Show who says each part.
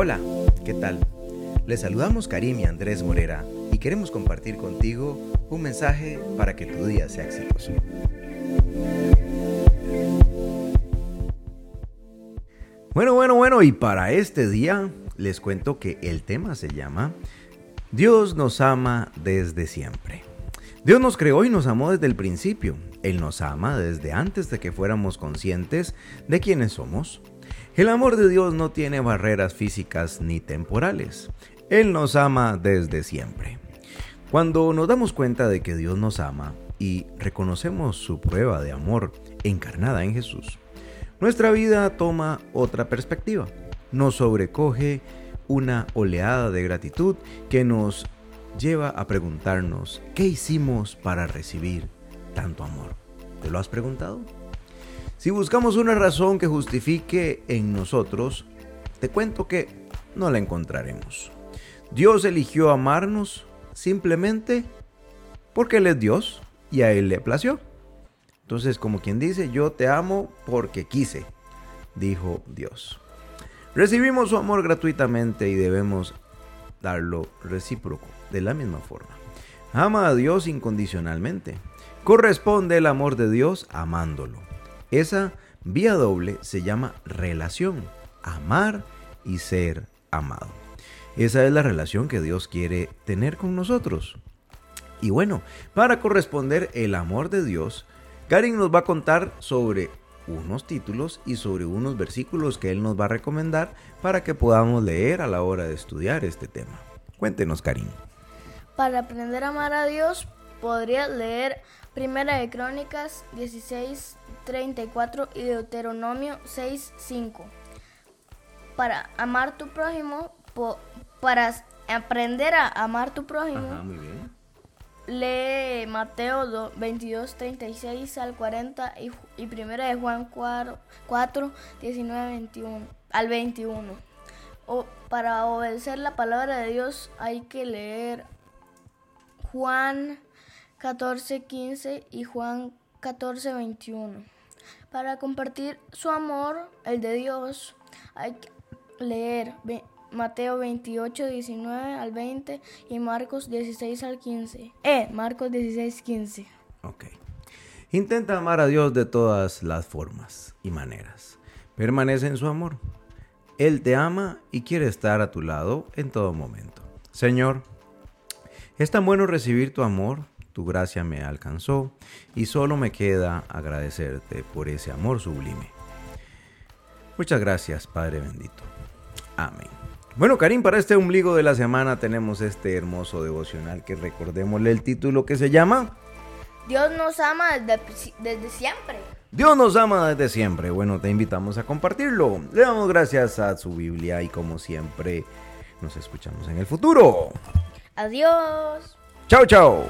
Speaker 1: Hola, ¿qué tal? Les saludamos Karim y Andrés Morera y queremos compartir contigo un mensaje para que tu día sea exitoso. Bueno, bueno, bueno, y para este día les cuento que el tema se llama Dios nos ama desde siempre. Dios nos creó y nos amó desde el principio. Él nos ama desde antes de que fuéramos conscientes de quiénes somos. El amor de Dios no tiene barreras físicas ni temporales. Él nos ama desde siempre. Cuando nos damos cuenta de que Dios nos ama y reconocemos su prueba de amor encarnada en Jesús, nuestra vida toma otra perspectiva. Nos sobrecoge una oleada de gratitud que nos lleva a preguntarnos, ¿qué hicimos para recibir tanto amor? ¿Te lo has preguntado? Si buscamos una razón que justifique en nosotros, te cuento que no la encontraremos. Dios eligió amarnos simplemente porque Él es Dios y a Él le plació. Entonces, como quien dice, yo te amo porque quise, dijo Dios. Recibimos su amor gratuitamente y debemos darlo recíproco, de la misma forma. Ama a Dios incondicionalmente. Corresponde el amor de Dios amándolo. Esa vía doble se llama relación, amar y ser amado. Esa es la relación que Dios quiere tener con nosotros. Y bueno, para corresponder el amor de Dios, Karin nos va a contar sobre unos títulos y sobre unos versículos que él nos va a recomendar para que podamos leer a la hora de estudiar este tema. Cuéntenos, Karin.
Speaker 2: Para aprender a amar a Dios, podrías leer Primera de Crónicas 16, 34 y Deuteronomio 6, 5. Para amar tu prójimo, para aprender a amar tu prójimo, lee Mateo 22, 36 al 40 y, y Primera de Juan 4, 4 19 21, al 21. O, para obedecer la palabra de Dios hay que leer Juan 14, 15 y Juan 14, 21. Para compartir su amor, el de Dios, hay que leer Mateo 28, 19 al 20 y Marcos 16 al 15. Eh, Marcos 16, 15.
Speaker 1: Ok. Intenta amar a Dios de todas las formas y maneras. Permanece en su amor. Él te ama y quiere estar a tu lado en todo momento. Señor, es tan bueno recibir tu amor tu gracia me alcanzó y solo me queda agradecerte por ese amor sublime. Muchas gracias, Padre bendito. Amén. Bueno, Karim, para este ombligo de la semana tenemos este hermoso devocional que recordémosle el título que se llama
Speaker 2: Dios nos ama desde, desde, siempre.
Speaker 1: Dios nos ama desde siempre. Bueno, te invitamos a compartirlo. Le damos gracias a su Biblia y como siempre nos escuchamos en el futuro.
Speaker 2: Adiós.
Speaker 1: Chao, chao.